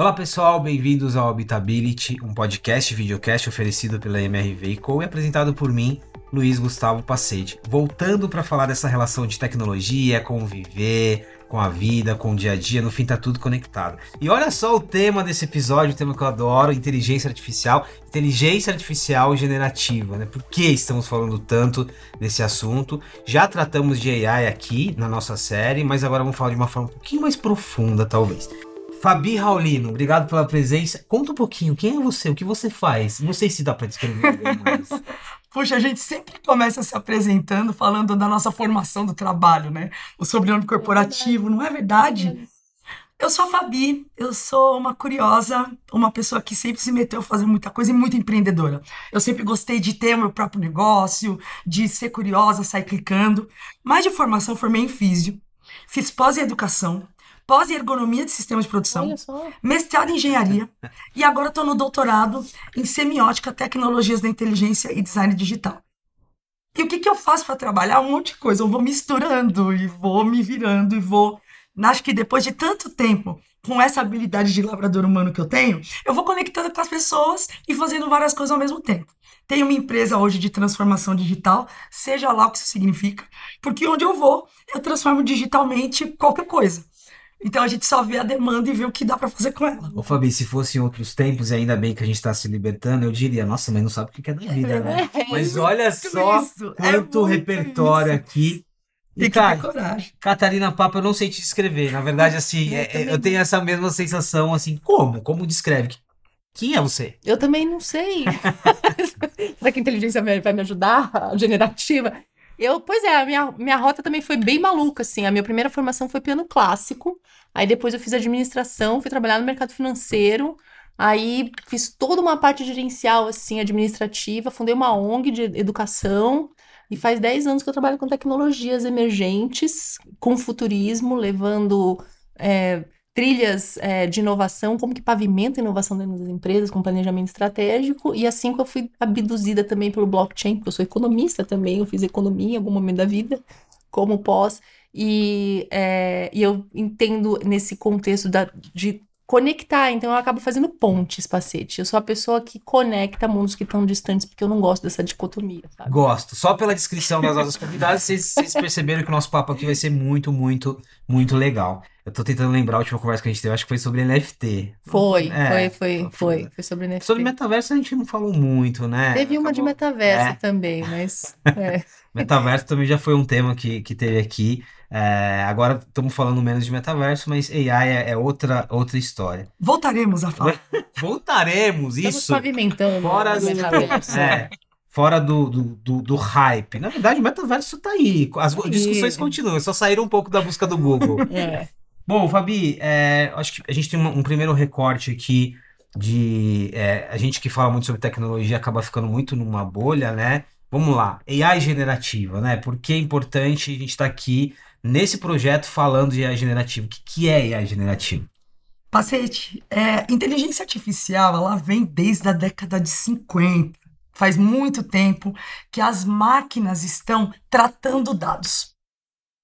Olá pessoal, bem-vindos ao Habitability, um podcast videocast oferecido pela MRV Co e apresentado por mim, Luiz Gustavo Pacete. Voltando para falar dessa relação de tecnologia, conviver, com a vida, com o dia a dia, no fim tá tudo conectado. E olha só o tema desse episódio, o tema que eu adoro, inteligência artificial, inteligência artificial generativa, né? Por que estamos falando tanto desse assunto? Já tratamos de AI aqui na nossa série, mas agora vamos falar de uma forma um pouquinho mais profunda, talvez. Fabi Raulino, obrigado pela presença. Conta um pouquinho, quem é você? O que você faz? Não sei se dá para descrever mais. Puxa, a gente sempre começa se apresentando falando da nossa formação do trabalho, né? O sobrenome corporativo, não é verdade? Eu sou a Fabi, eu sou uma curiosa, uma pessoa que sempre se meteu a fazer muita coisa e muito empreendedora. Eu sempre gostei de ter o meu próprio negócio, de ser curiosa, sair clicando. Mas de formação, formei em físio, fiz pós em educação, pós em ergonomia de sistemas de produção, mestrado em engenharia e agora estou no doutorado em semiótica, tecnologias da inteligência e design digital. E o que, que eu faço para trabalhar? Um monte de coisa. Eu vou misturando e vou me virando e vou. Acho que depois de tanto tempo com essa habilidade de labrador humano que eu tenho, eu vou conectando com as pessoas e fazendo várias coisas ao mesmo tempo. Tenho uma empresa hoje de transformação digital, seja lá o que isso significa, porque onde eu vou, eu transformo digitalmente qualquer coisa. Então a gente só vê a demanda e vê o que dá para fazer com ela. Ô Fabi, se fosse em outros tempos, e ainda bem que a gente está se libertando, eu diria, nossa, mas não sabe o que é da vida, né? É, mas olha só isso, é quanto é repertório isso. aqui. E, cara, coragem. Catarina Papa, eu não sei te descrever. Na verdade, assim, é, é, eu tenho essa mesma sensação, assim, como? Como descreve? Quem é você? Eu também não sei. Será que a inteligência vai me ajudar? A generativa? Eu, pois é, a minha, minha rota também foi bem maluca, assim. A minha primeira formação foi piano clássico. Aí depois eu fiz administração, fui trabalhar no mercado financeiro. Aí fiz toda uma parte gerencial, assim, administrativa. Fundei uma ONG de educação. E faz 10 anos que eu trabalho com tecnologias emergentes, com futurismo, levando é, trilhas é, de inovação, como que pavimenta a inovação dentro das empresas, com planejamento estratégico, e assim que eu fui abduzida também pelo blockchain, porque eu sou economista também, eu fiz economia em algum momento da vida, como pós, e, é, e eu entendo nesse contexto da, de conectar, então eu acabo fazendo pontes, pacete. Eu sou a pessoa que conecta mundos que estão distantes, porque eu não gosto dessa dicotomia, sabe? Gosto. Só pela descrição das nossas convidadas, vocês, vocês perceberam que o nosso papo aqui vai ser muito, muito, muito legal. Eu tô tentando lembrar a última conversa que a gente teve, acho que foi sobre NFT. Foi, é, foi, foi, foi, foi sobre NFT. Sobre metaverso a gente não falou muito, né? Teve uma Acabou... de metaverso é. também, mas. É. metaverso também já foi um tema que, que teve aqui. É, agora estamos falando menos de metaverso, mas AI é, é, outra, outra história. Voltaremos a falar. Voltaremos, estamos isso. pavimentando fora do metaverso. É, fora do, do, do, do, hype. Na verdade, o metaverso está aí. As discussões continuam, só saíram um pouco da busca do Google. é. Bom, Fabi, é, acho que a gente tem um, um primeiro recorte aqui de. É, a gente que fala muito sobre tecnologia acaba ficando muito numa bolha, né? Vamos lá, AI generativa, né? Por que é importante a gente estar tá aqui nesse projeto falando de AI generativa? O que, que é AI generativa? Pacete, é, inteligência artificial, ela vem desde a década de 50. Faz muito tempo que as máquinas estão tratando dados.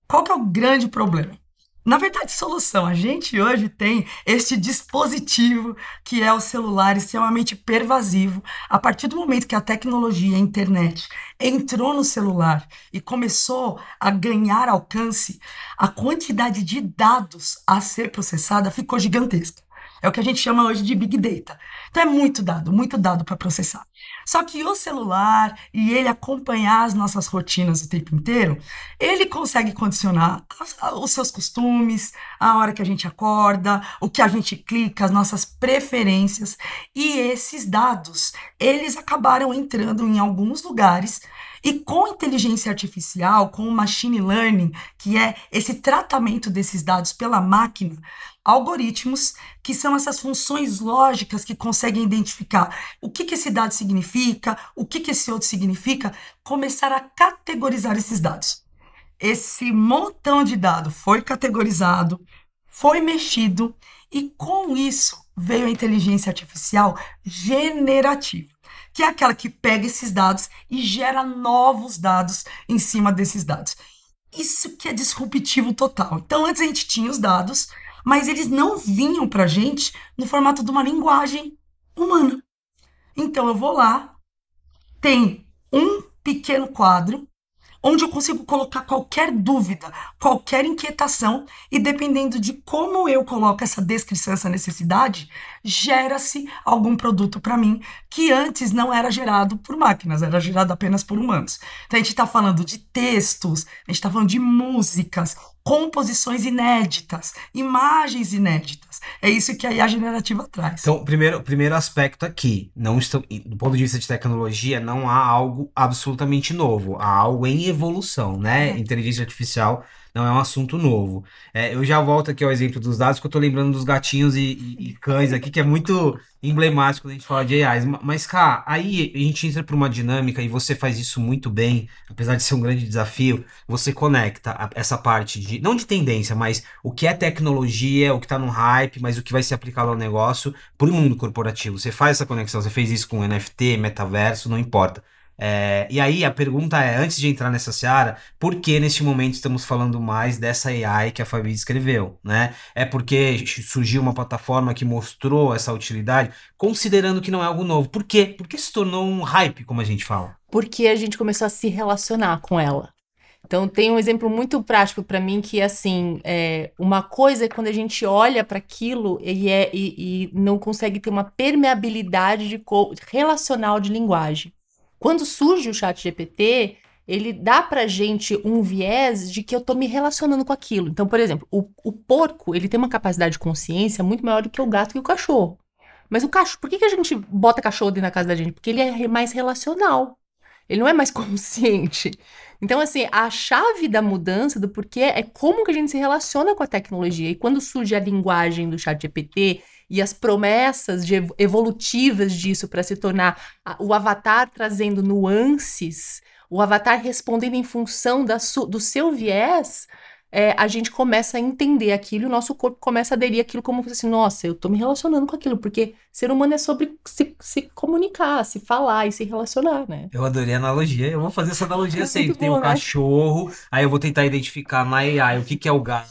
Qual que é o grande problema? Na verdade, solução. A gente hoje tem este dispositivo que é o celular extremamente pervasivo. A partir do momento que a tecnologia, a internet, entrou no celular e começou a ganhar alcance, a quantidade de dados a ser processada ficou gigantesca. É o que a gente chama hoje de Big Data. Então é muito dado, muito dado para processar. Só que o celular e ele acompanhar as nossas rotinas o tempo inteiro, ele consegue condicionar os seus costumes, a hora que a gente acorda, o que a gente clica, as nossas preferências. E esses dados, eles acabaram entrando em alguns lugares e com inteligência artificial, com machine learning, que é esse tratamento desses dados pela máquina, algoritmos, que são essas funções lógicas que conseguem identificar o que, que esse dado significa, o que, que esse outro significa, começar a categorizar esses dados. Esse montão de dado foi categorizado, foi mexido, e com isso veio a inteligência artificial generativa que é aquela que pega esses dados e gera novos dados em cima desses dados. Isso que é disruptivo total. Então, antes a gente tinha os dados, mas eles não vinham pra gente no formato de uma linguagem humana. Então eu vou lá, tem um pequeno quadro onde eu consigo colocar qualquer dúvida, qualquer inquietação, e dependendo de como eu coloco essa descrição, essa necessidade, gera-se algum produto para mim que antes não era gerado por máquinas, era gerado apenas por humanos. Então a gente está falando de textos, a gente está falando de músicas, composições inéditas, imagens inéditas. É isso que a IA generativa traz. Então, primeiro, primeiro aspecto aqui, não estou, do ponto de vista de tecnologia, não há algo absolutamente novo, há algo em evolução, né? É. Inteligência artificial não é um assunto novo. É, eu já volto aqui ao exemplo dos dados, que eu tô lembrando dos gatinhos e, e, e cães aqui, que é muito emblemático quando a gente fala de AIs. Mas, cara, aí a gente entra para uma dinâmica e você faz isso muito bem, apesar de ser um grande desafio, você conecta essa parte de, não de tendência, mas o que é tecnologia, o que está no hype, mas o que vai ser aplicado ao negócio para o mundo corporativo. Você faz essa conexão, você fez isso com NFT, metaverso, não importa. É, e aí a pergunta é, antes de entrar nessa seara, por que neste momento estamos falando mais dessa AI que a Fabi escreveu, né? É porque surgiu uma plataforma que mostrou essa utilidade, considerando que não é algo novo. Por quê? Porque se tornou um hype, como a gente fala. Porque a gente começou a se relacionar com ela. Então tem um exemplo muito prático para mim que assim, é, uma coisa é quando a gente olha para aquilo e, é, e, e, não consegue ter uma permeabilidade de relacional de linguagem. Quando surge o chat GPT, ele dá pra gente um viés de que eu tô me relacionando com aquilo. Então, por exemplo, o, o porco, ele tem uma capacidade de consciência muito maior do que o gato e o cachorro. Mas o cachorro, por que, que a gente bota cachorro dentro da casa da gente? Porque ele é mais relacional. Ele não é mais consciente. Então, assim, a chave da mudança do porquê é como que a gente se relaciona com a tecnologia. E quando surge a linguagem do chat GPT e as promessas de evolutivas disso para se tornar o avatar trazendo nuances, o avatar respondendo em função da do seu viés, é, a gente começa a entender aquilo e o nosso corpo começa a aderir aquilo como assim, nossa, eu tô me relacionando com aquilo, porque ser humano é sobre se, se comunicar, se falar e se relacionar, né? Eu adorei a analogia, eu vou fazer essa analogia é sempre. Tem o um né? cachorro, aí eu vou tentar identificar na AI o que, que é o gato,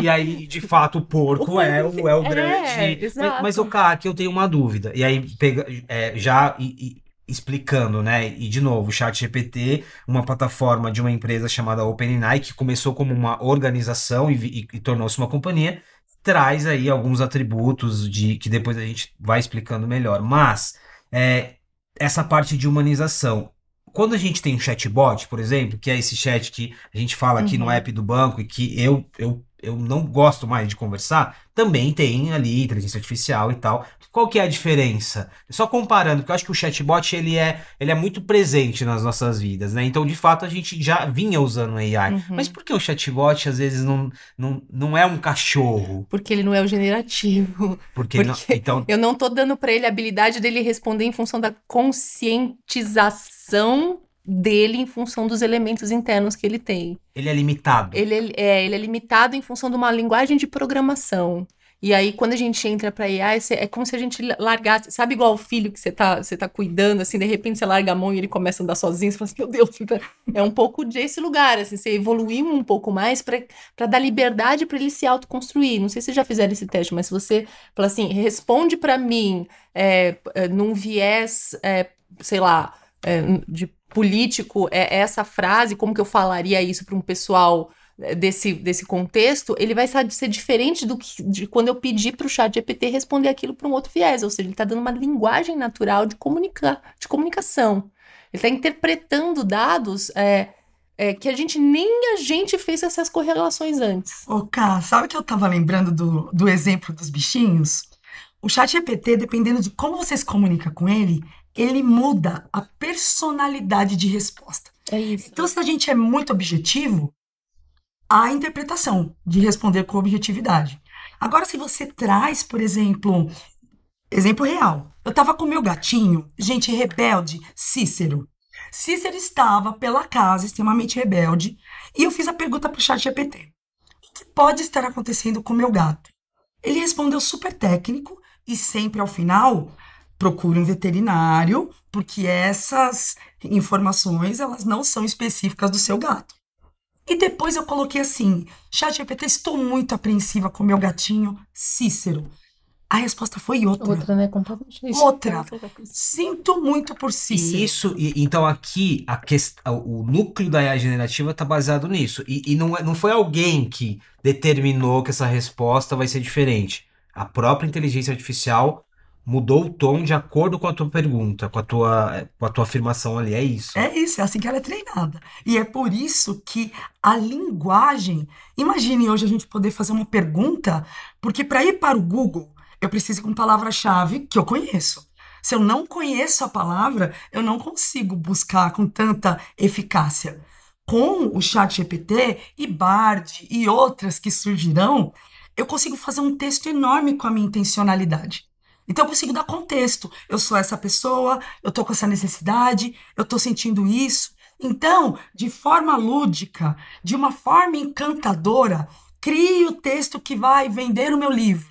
e aí, de fato, o porco o é, o, é o é, grande. É, mas, mas, o cara, aqui eu tenho uma dúvida, e aí pega, é, já... E, e, explicando, né? E de novo, o Chat GPT, uma plataforma de uma empresa chamada OpenAI, que começou como uma organização e, e, e tornou-se uma companhia, traz aí alguns atributos de que depois a gente vai explicando melhor. Mas é, essa parte de humanização. Quando a gente tem um chatbot, por exemplo, que é esse chat que a gente fala aqui no uhum. app do banco e que eu, eu eu não gosto mais de conversar, também tem ali inteligência artificial e tal. Qual que é a diferença? Só comparando, porque eu acho que o chatbot ele é, ele é muito presente nas nossas vidas, né? Então, de fato, a gente já vinha usando AI. Uhum. Mas por que o chatbot às vezes não, não, não é um cachorro? Porque ele não é o generativo. Porque, porque não, então... eu não tô dando para ele a habilidade dele responder em função da conscientização dele em função dos elementos internos que ele tem. Ele é limitado. Ele é, ele é limitado em função de uma linguagem de programação. E aí, quando a gente entra para IA, é como se a gente largasse, sabe igual o filho que você tá, você tá cuidando, assim, de repente você larga a mão e ele começa a andar sozinho, você fala assim, meu Deus, é um pouco desse lugar, assim, você evoluiu um pouco mais para dar liberdade para ele se autoconstruir. Não sei se vocês já fizeram esse teste, mas se você fala assim, responde para mim é, é, num viés, é, sei lá, é, de político é essa frase, como que eu falaria isso para um pessoal é, desse, desse contexto, ele vai ser diferente do que de quando eu pedir para o chat GPT responder aquilo para um outro viés, ou seja, ele está dando uma linguagem natural de, comunicar, de comunicação. Ele está interpretando dados é, é, que a gente nem a gente fez essas correlações antes. Ô, Ká, sabe que eu estava lembrando do, do exemplo dos bichinhos? O chat GPT, dependendo de como você se comunica com ele, ele muda a personalidade de resposta. É isso. Então, se a gente é muito objetivo, a interpretação de responder com objetividade. Agora, se você traz, por exemplo, exemplo real. Eu estava com meu gatinho, gente rebelde, Cícero. Cícero estava pela casa, extremamente rebelde, e eu fiz a pergunta para o chat GPT. O que pode estar acontecendo com meu gato? Ele respondeu super técnico e sempre ao final procure um veterinário, porque essas informações elas não são específicas do seu gato. E depois eu coloquei assim: Chat GPT, estou muito apreensiva com meu gatinho Cícero. A resposta foi outra. Outra, né? Completamente Outra. Sinto muito por Cícero. E isso, e- então aqui a quest... o núcleo da IA generativa está baseado nisso. E, e não, é- não foi alguém que determinou que essa resposta vai ser diferente. A própria inteligência artificial mudou o tom de acordo com a tua pergunta, com a tua, com a tua afirmação ali. É isso. É isso, é assim que ela é treinada. E é por isso que a linguagem. Imagine hoje a gente poder fazer uma pergunta, porque para ir para o Google, eu preciso ir com palavra-chave que eu conheço. Se eu não conheço a palavra, eu não consigo buscar com tanta eficácia. Com o Chat GPT e Bard e outras que surgirão, eu consigo fazer um texto enorme com a minha intencionalidade. Então eu consigo dar contexto. Eu sou essa pessoa, eu tô com essa necessidade, eu tô sentindo isso. Então, de forma lúdica, de uma forma encantadora, crie o texto que vai vender o meu livro.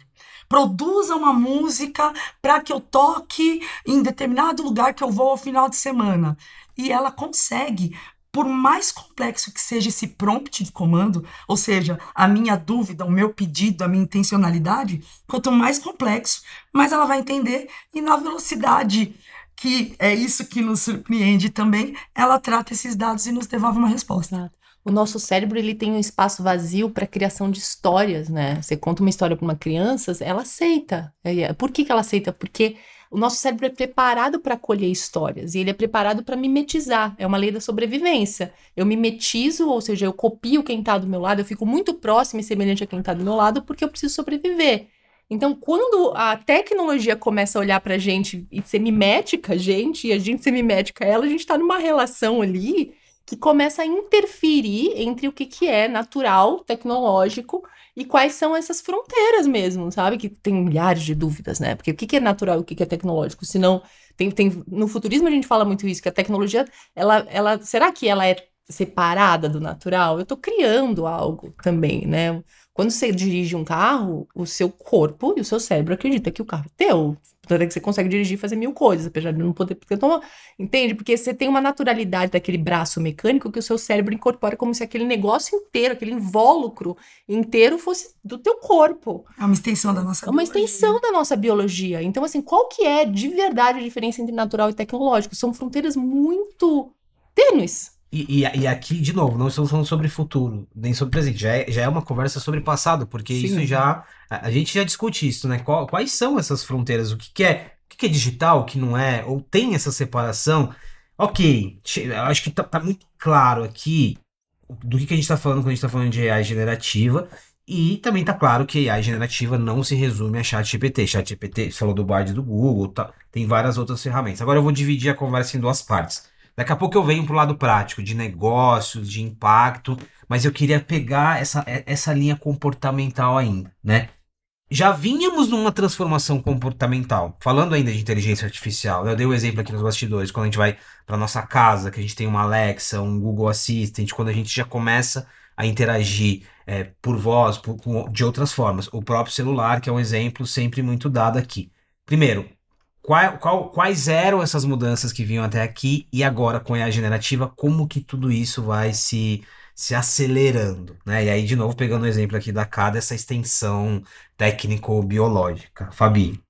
Produza uma música para que eu toque em determinado lugar que eu vou ao final de semana. E ela consegue, por mais complexo que seja esse prompt de comando, ou seja, a minha dúvida, o meu pedido, a minha intencionalidade, quanto mais complexo, mais ela vai entender e na velocidade que é isso que nos surpreende também, ela trata esses dados e nos devolve uma resposta. O nosso cérebro ele tem um espaço vazio para criação de histórias, né? Você conta uma história para uma criança, ela aceita. É, Por que, que ela aceita? Porque o nosso cérebro é preparado para acolher histórias e ele é preparado para mimetizar. É uma lei da sobrevivência. Eu mimetizo, ou seja, eu copio quem está do meu lado, eu fico muito próximo e semelhante a quem está do meu lado porque eu preciso sobreviver. Então, quando a tecnologia começa a olhar para a gente e ser mimética gente, e a gente ser mimética ela, a gente está numa relação ali que começa a interferir entre o que, que é natural, tecnológico, e quais são essas fronteiras mesmo, sabe? Que tem milhares de dúvidas, né? Porque o que, que é natural e o que, que é tecnológico? Senão, tem, tem, no futurismo a gente fala muito isso, que a tecnologia, ela, ela, será que ela é separada do natural? Eu estou criando algo também, né? Quando você dirige um carro, o seu corpo e o seu cérebro acredita que o carro é teu. Tanto é que você consegue dirigir e fazer mil coisas, apesar de não poder. Porque toma, entende? Porque você tem uma naturalidade daquele braço mecânico que o seu cérebro incorpora como se aquele negócio inteiro, aquele invólucro inteiro fosse do teu corpo. É uma extensão da nossa É uma biologia. extensão da nossa biologia. Então, assim, qual que é de verdade a diferença entre natural e tecnológico? São fronteiras muito tênues. E, e, e aqui, de novo, não estamos falando sobre futuro, nem sobre presente. Já é, já é uma conversa sobre passado, porque Sim. isso já. A, a gente já discute isso, né? Qual- quais são essas fronteiras? O que, que é? O que, que é digital, o que não é? Ou tem essa separação? Ok, acho que tá, tá muito claro aqui do que, que a gente tá falando quando a gente tá falando de AI generativa. E também tá claro que AI generativa não se resume a ChatGPT. ChatGPT, você falou do Bard do Google, tá, tem várias outras ferramentas. Agora eu vou dividir a conversa em duas partes. Daqui a pouco eu venho pro lado prático, de negócios, de impacto, mas eu queria pegar essa, e- essa linha comportamental ainda, né? Já vínhamos numa transformação comportamental, falando ainda de inteligência artificial. Eu dei o exemplo aqui nos bastidores, quando a gente vai para nossa casa, que a gente tem uma Alexa, um Google Assistant, quando a gente já começa a interagir é, por voz, por- com- de outras formas. O próprio celular, que é um exemplo sempre muito dado aqui. Primeiro, qual- qual- quais eram essas mudanças que vinham até aqui e agora com a IA generativa, como que tudo isso vai se, se acelerando, né? E aí, de novo, pegando o exemplo aqui da CAD, essa extensão técnico-biológica. Fabi.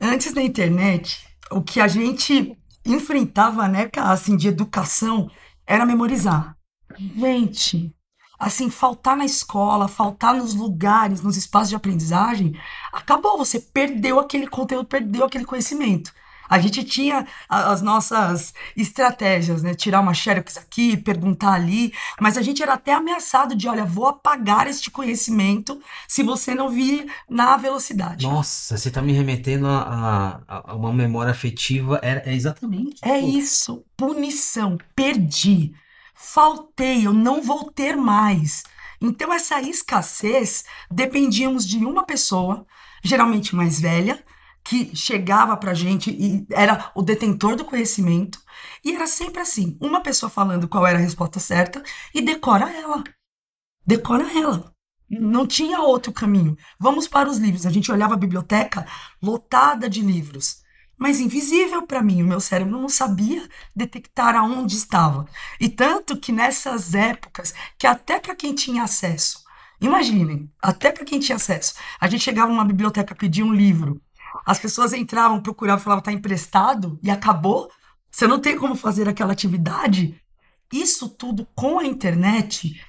Antes da internet, o que a gente enfrentava, né, assim, de educação, era memorizar. Gente, assim, faltar na escola, faltar nos lugares, nos espaços de aprendizagem, acabou, você perdeu aquele conteúdo, perdeu aquele conhecimento. A gente tinha as nossas estratégias, né? Tirar uma xerox aqui, perguntar ali, mas a gente era até ameaçado de, olha, vou apagar este conhecimento se você não vir na velocidade. Nossa, você tá me remetendo a, a- a uma memória afetiva. É, é exatamente. É Pô, isso, punição, perdi, faltei, eu não vou ter mais. Então, essa escassez dependíamos de uma pessoa, geralmente mais velha, que chegava pra gente e era o detentor do conhecimento, e era sempre assim: uma pessoa falando qual era a resposta certa e decora ela. Decora ela. Não tinha outro caminho. Vamos para os livros. A gente olhava a biblioteca lotada de livros. Mas invisível para mim. O meu cérebro não sabia detectar aonde estava. E tanto que nessas épocas, que até para quem tinha acesso, imaginem, até para quem tinha acesso, a gente chegava numa biblioteca pedir um livro, as pessoas entravam, procuravam, falavam, tá emprestado e acabou. Você não tem como fazer aquela atividade. Isso tudo com a internet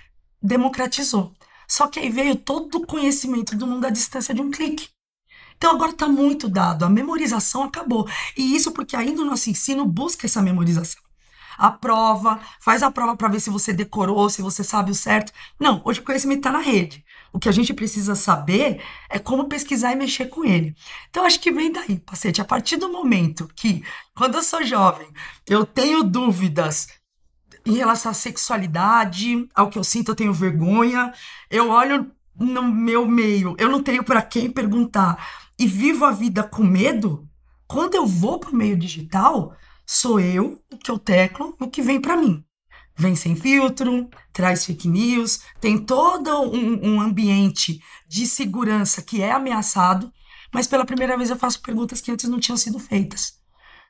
democratizou. Só que aí veio todo o conhecimento do mundo à distância de um clique. Então agora está muito dado, a memorização acabou. E isso porque ainda o nosso ensino busca essa memorização. A prova, faz a prova para ver se você decorou, se você sabe o certo. Não, hoje o conhecimento está na rede. O que a gente precisa saber é como pesquisar e mexer com ele. Então acho que vem daí, Pacete. A partir do momento que, quando eu sou jovem, eu tenho dúvidas em relação à sexualidade, ao que eu sinto, eu tenho vergonha, eu olho no meu meio, eu não tenho para quem perguntar e vivo a vida com medo, quando eu vou para o meio digital, sou eu o que eu teclo o que vem para mim. Vem sem filtro, traz fake news, tem todo um, um ambiente de segurança que é ameaçado, mas pela primeira vez eu faço perguntas que antes não tinham sido feitas.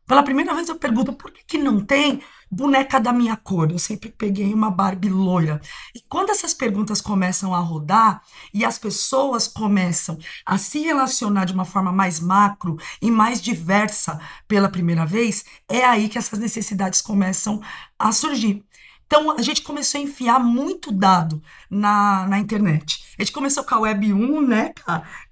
Pela primeira vez eu pergunto por que, que não tem boneca da minha cor. Eu sempre peguei uma Barbie loira. E quando essas perguntas começam a rodar e as pessoas começam a se relacionar de uma forma mais macro e mais diversa pela primeira vez, é aí que essas necessidades começam a surgir. Então a gente começou a enfiar muito dado na, na internet. A gente começou com a Web 1, né,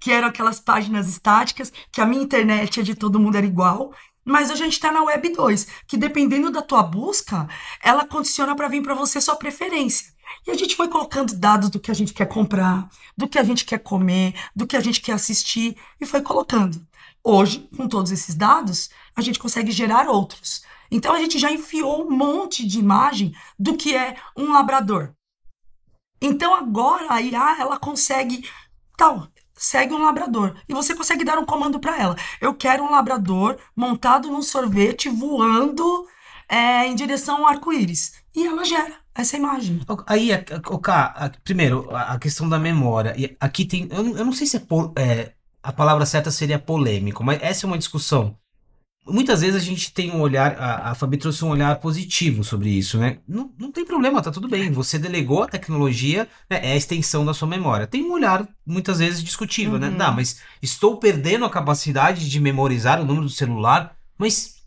que eram aquelas páginas estáticas, que a minha internet é de todo mundo era igual. Mas a gente está na Web 2, que dependendo da tua busca, ela condiciona para vir para você sua preferência. E a gente foi colocando dados do que a gente quer comprar, do que a gente quer comer, do que a gente quer assistir e foi colocando. Hoje, com todos esses dados, a gente consegue gerar outros. Então a gente já enfiou um monte de imagem do que é um labrador. Então agora a IA ela consegue tal, segue um labrador. E você consegue dar um comando para ela. Eu quero um labrador montado num sorvete voando é, em direção ao arco-íris. E ela gera essa imagem. Aí, Ká, primeiro, a questão da memória. E aqui tem. Eu não, eu não sei se é, é, a palavra certa seria polêmico, mas essa é uma discussão muitas vezes a gente tem um olhar, a, a Fabi trouxe um olhar positivo sobre isso, né? Não, não tem problema, tá tudo bem. Você delegou a tecnologia, né? é a extensão da sua memória. Tem um olhar muitas vezes discutível, né? uhum. né? Não, mas estou perdendo a capacidade de memorizar o número do celular, mas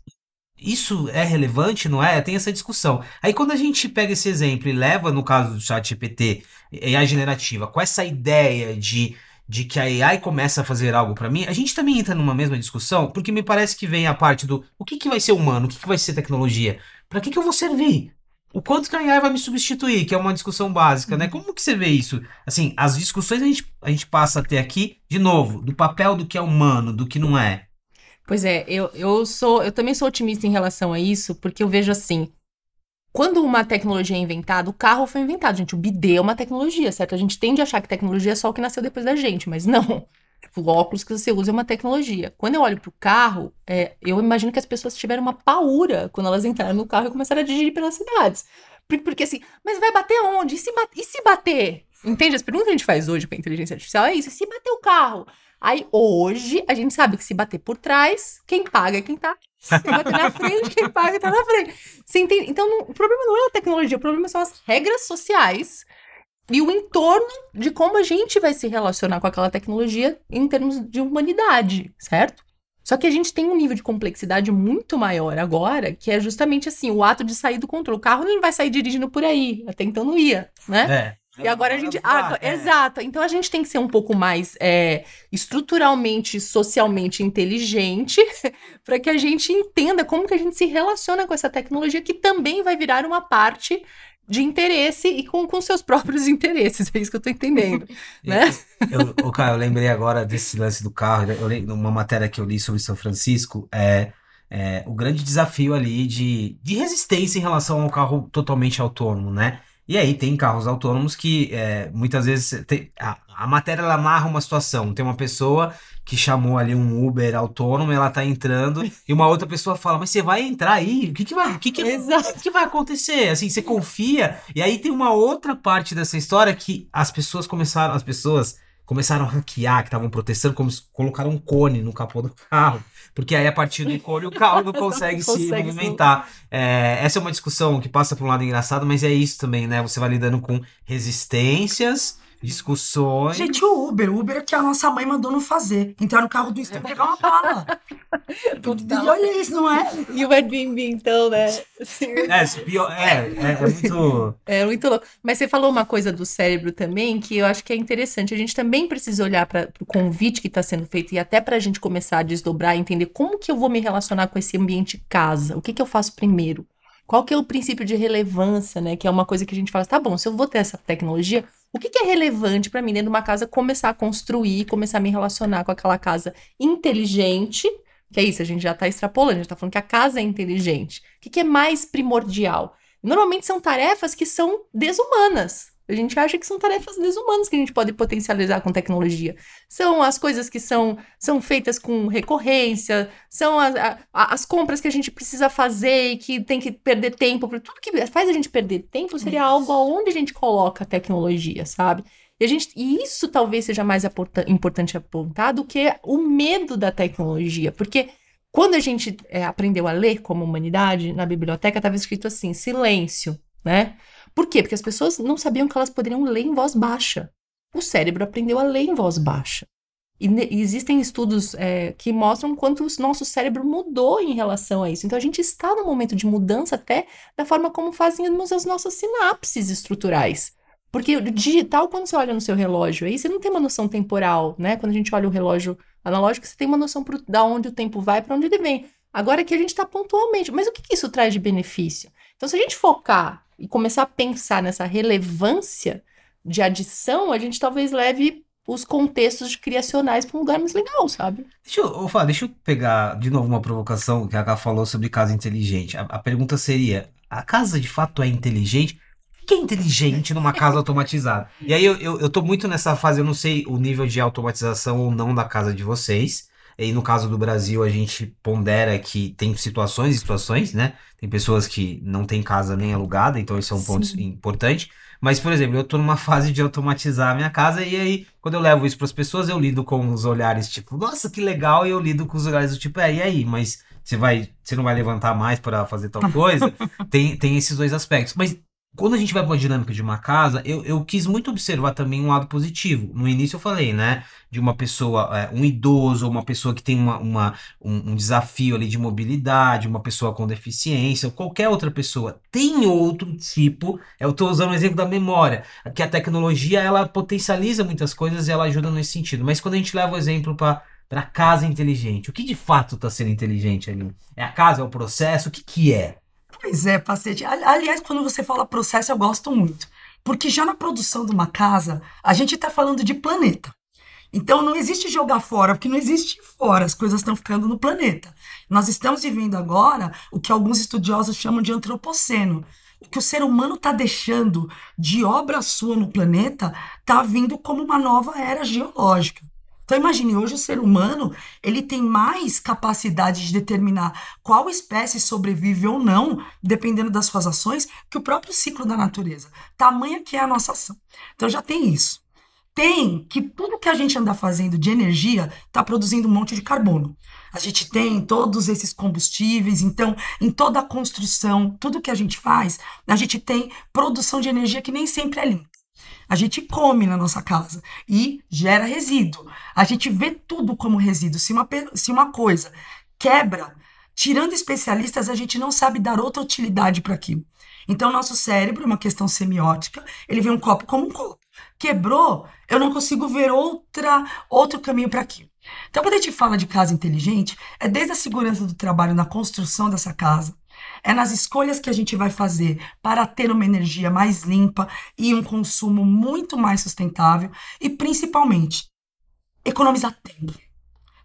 isso é relevante, não é? Tem essa discussão. Aí quando a gente pega esse exemplo e leva, no caso do chat GPT, AI generativa, com essa ideia de de que a AI começa a fazer algo para mim, a gente também entra numa mesma discussão, porque me parece que vem a parte do o que, que vai ser humano, o que, que vai ser tecnologia, para que, que eu vou servir? O quanto que a AI vai me substituir, que é uma discussão básica, né? Uhum. Como que você vê isso? Assim, as discussões a gente, a gente passa até aqui, de novo, do papel do que é humano, do que não é. Pois é, eu, eu sou, eu também sou otimista em relação a isso, porque eu vejo assim, quando uma tecnologia é inventada, o carro foi inventado, gente. O bidê é uma tecnologia, certo? A gente tende a achar que tecnologia é só o que nasceu depois da gente, mas não. Tipo, o óculos que você usa é uma tecnologia. Quando eu olho pro carro, é, eu imagino que as pessoas tiveram uma paura quando elas entraram no carro e começaram a dirigir pelas cidades. Porque, assim, mas vai bater onde? E se, e se bater? Entende? As perguntas que a gente faz hoje com a inteligência artificial é isso. E se bater o carro? Aí hoje a gente sabe que se bater por trás, quem paga é quem tá se bater na frente, quem paga tá na frente. Você entende? Então, não, o problema não é a tecnologia, o problema são as regras sociais e o entorno de como a gente vai se relacionar com aquela tecnologia em termos de humanidade, certo? Só que a gente tem um nível de complexidade muito maior agora, que é justamente assim, o ato de sair do controle. O carro não vai sair dirigindo por aí, até então não ia, né? É. E agora a gente. Ah, é. Exato. Então a gente tem que ser um pouco mais é, estruturalmente, socialmente inteligente para que a gente entenda como que a gente se relaciona com essa tecnologia que também vai virar uma parte de interesse e com, com seus próprios interesses. É isso que eu tô entendendo. né? Eu, eu, cara, eu lembrei agora desse lance do carro. Eu li numa matéria que eu li sobre São Francisco. É, é, o grande desafio ali de, de resistência em relação ao carro totalmente autônomo, né? E aí tem carros autônomos que é, muitas vezes tem, a, a, matéria ela narra uma situação. Tem uma pessoa que chamou ali um Uber autônomo, ela tá entrando e uma outra pessoa fala: "Mas você vai entrar aí? O que que vai, que que, que vai acontecer?" Assim, você confia. E aí tem uma outra parte dessa história que as pessoas começaram, as pessoas começaram a hackear, que estavam protestando, como colocaram um cone no capô do carro porque aí a partir do couro o carro não consegue, Consegue se movimentar. É, essa é uma discussão que passa por um lado engraçado, mas é isso também, né? Você vai lidando com resistências, discussões. Gente, o Uber, o Uber que a nossa mãe mandou não fazer. Entrar no carro do Insta e pegar uma bala. E olha isso, não é? E o Airbnb, então, né? É, é, é, é muito. É muito louco. Mas você falou uma coisa do cérebro também que eu acho que é interessante. A gente também precisa olhar para o convite que está sendo feito e até para a gente começar a desdobrar e entender como que eu vou me relacionar com esse ambiente casa. O que que eu faço primeiro? Qual que é o princípio de relevância, né? Que é uma coisa que a gente fala, tá bom, se eu vou ter essa tecnologia, o que que é relevante para mim dentro de uma casa começar a construir, começar a me relacionar com aquela casa inteligente, que é isso, a gente já está extrapolando, a gente está falando que a casa é inteligente. O que que é mais primordial? Normalmente são tarefas que são desumanas. A gente acha que são tarefas desumanas que a gente pode potencializar com tecnologia. São as coisas que são, são feitas com recorrência, são as, a- a- as compras que a gente precisa fazer e que tem que perder tempo. Tudo que faz a gente perder tempo seria algo aonde a gente coloca a tecnologia, sabe? E, a gente, e isso talvez seja mais importante apontar do que o medo da tecnologia. Porque quando a gente é, aprendeu a ler como humanidade, na biblioteca estava escrito assim: silêncio, né? Por quê? Porque as pessoas não sabiam que elas poderiam ler em voz baixa. O cérebro aprendeu a ler em voz baixa. E, existem estudos é, que mostram quanto o nosso cérebro mudou em relação a isso. Então a gente está num momento de mudança até da forma como fazemos as nossas sinapses estruturais. Porque o digital, quando você olha no seu relógio aí, você não tem uma noção temporal, né? Quando a gente olha o relógio analógico, você tem uma noção pro, da onde o tempo vai, para onde ele vem. Agora que a gente está pontualmente. Mas o que, que isso traz de benefício? Então, se a gente focar e começar a pensar nessa relevância de adição, a gente talvez leve os contextos criacionais para um lugar mais legal, sabe? Deixa eu, Fá, deixa eu pegar de novo uma provocação que a Ká falou sobre casa inteligente. A, a pergunta seria: a casa de fato é inteligente? O que é inteligente numa casa automatizada? E aí eu, eu, eu tô muito nessa fase, eu não sei o nível de automatização ou não da casa de vocês. E no caso do Brasil, a gente pondera que tem situações e situações, né? Tem pessoas que não têm casa nem alugada, então esse é um ponto Sim. importante. Mas, por exemplo, eu tô numa fase de automatizar a minha casa e aí, quando eu levo isso para as pessoas, eu lido com os olhares tipo, nossa, que legal, e eu lido com os olhares do tipo, é, e aí, mas você vai, você não vai levantar mais para fazer tal coisa? tem, tem esses dois aspectos. Mas quando a gente vai para a dinâmica de uma casa, eu, eu quis muito observar também um lado positivo. No início eu falei, né, de uma pessoa, é, um idoso, uma pessoa que tem uma, uma, um, um desafio ali de mobilidade, uma pessoa com deficiência, ou qualquer outra pessoa, tem outro tipo, eu estou usando o exemplo da memória, que a tecnologia ela potencializa muitas coisas e ela ajuda nesse sentido. Mas quando a gente leva o exemplo para para casa inteligente, o que de fato está sendo inteligente ali? É a casa, é o processo, o que que é? Pois é, Pacete. Ali- Aliás, quando você fala processo, eu gosto muito. Porque já na produção de uma casa, a gente está falando de planeta. Então não existe jogar fora, porque não existe fora, as coisas estão ficando no planeta. Nós estamos vivendo agora o que alguns estudiosos chamam de antropoceno. O que o ser humano está deixando de obra sua no planeta está vindo como uma nova era geológica. Então imagine, hoje o ser humano ele tem mais capacidade de determinar qual espécie sobrevive ou não, dependendo das suas ações, que o próprio ciclo da natureza. Tamanha que é a nossa ação. Então já tem isso. Tem que tudo que a gente anda fazendo de energia está produzindo um monte de carbono. A gente tem todos esses combustíveis, então, em toda a construção, tudo que a gente faz, a gente tem produção de energia que nem sempre é limpa. A gente come na nossa casa e gera resíduo. A gente vê tudo como resíduo. Se uma, se uma coisa quebra, tirando especialistas, a gente não sabe dar outra utilidade para aquilo. Então, nosso cérebro, é uma questão semiótica, ele vê um copo como um copo. Quebrou, eu não consigo ver outra, outro caminho para aquilo. Então, quando a gente fala de casa inteligente, é desde a segurança do trabalho na construção dessa casa, é nas escolhas que a gente vai fazer para ter uma energia mais limpa e um consumo muito mais sustentável e, principalmente, economizar tempo.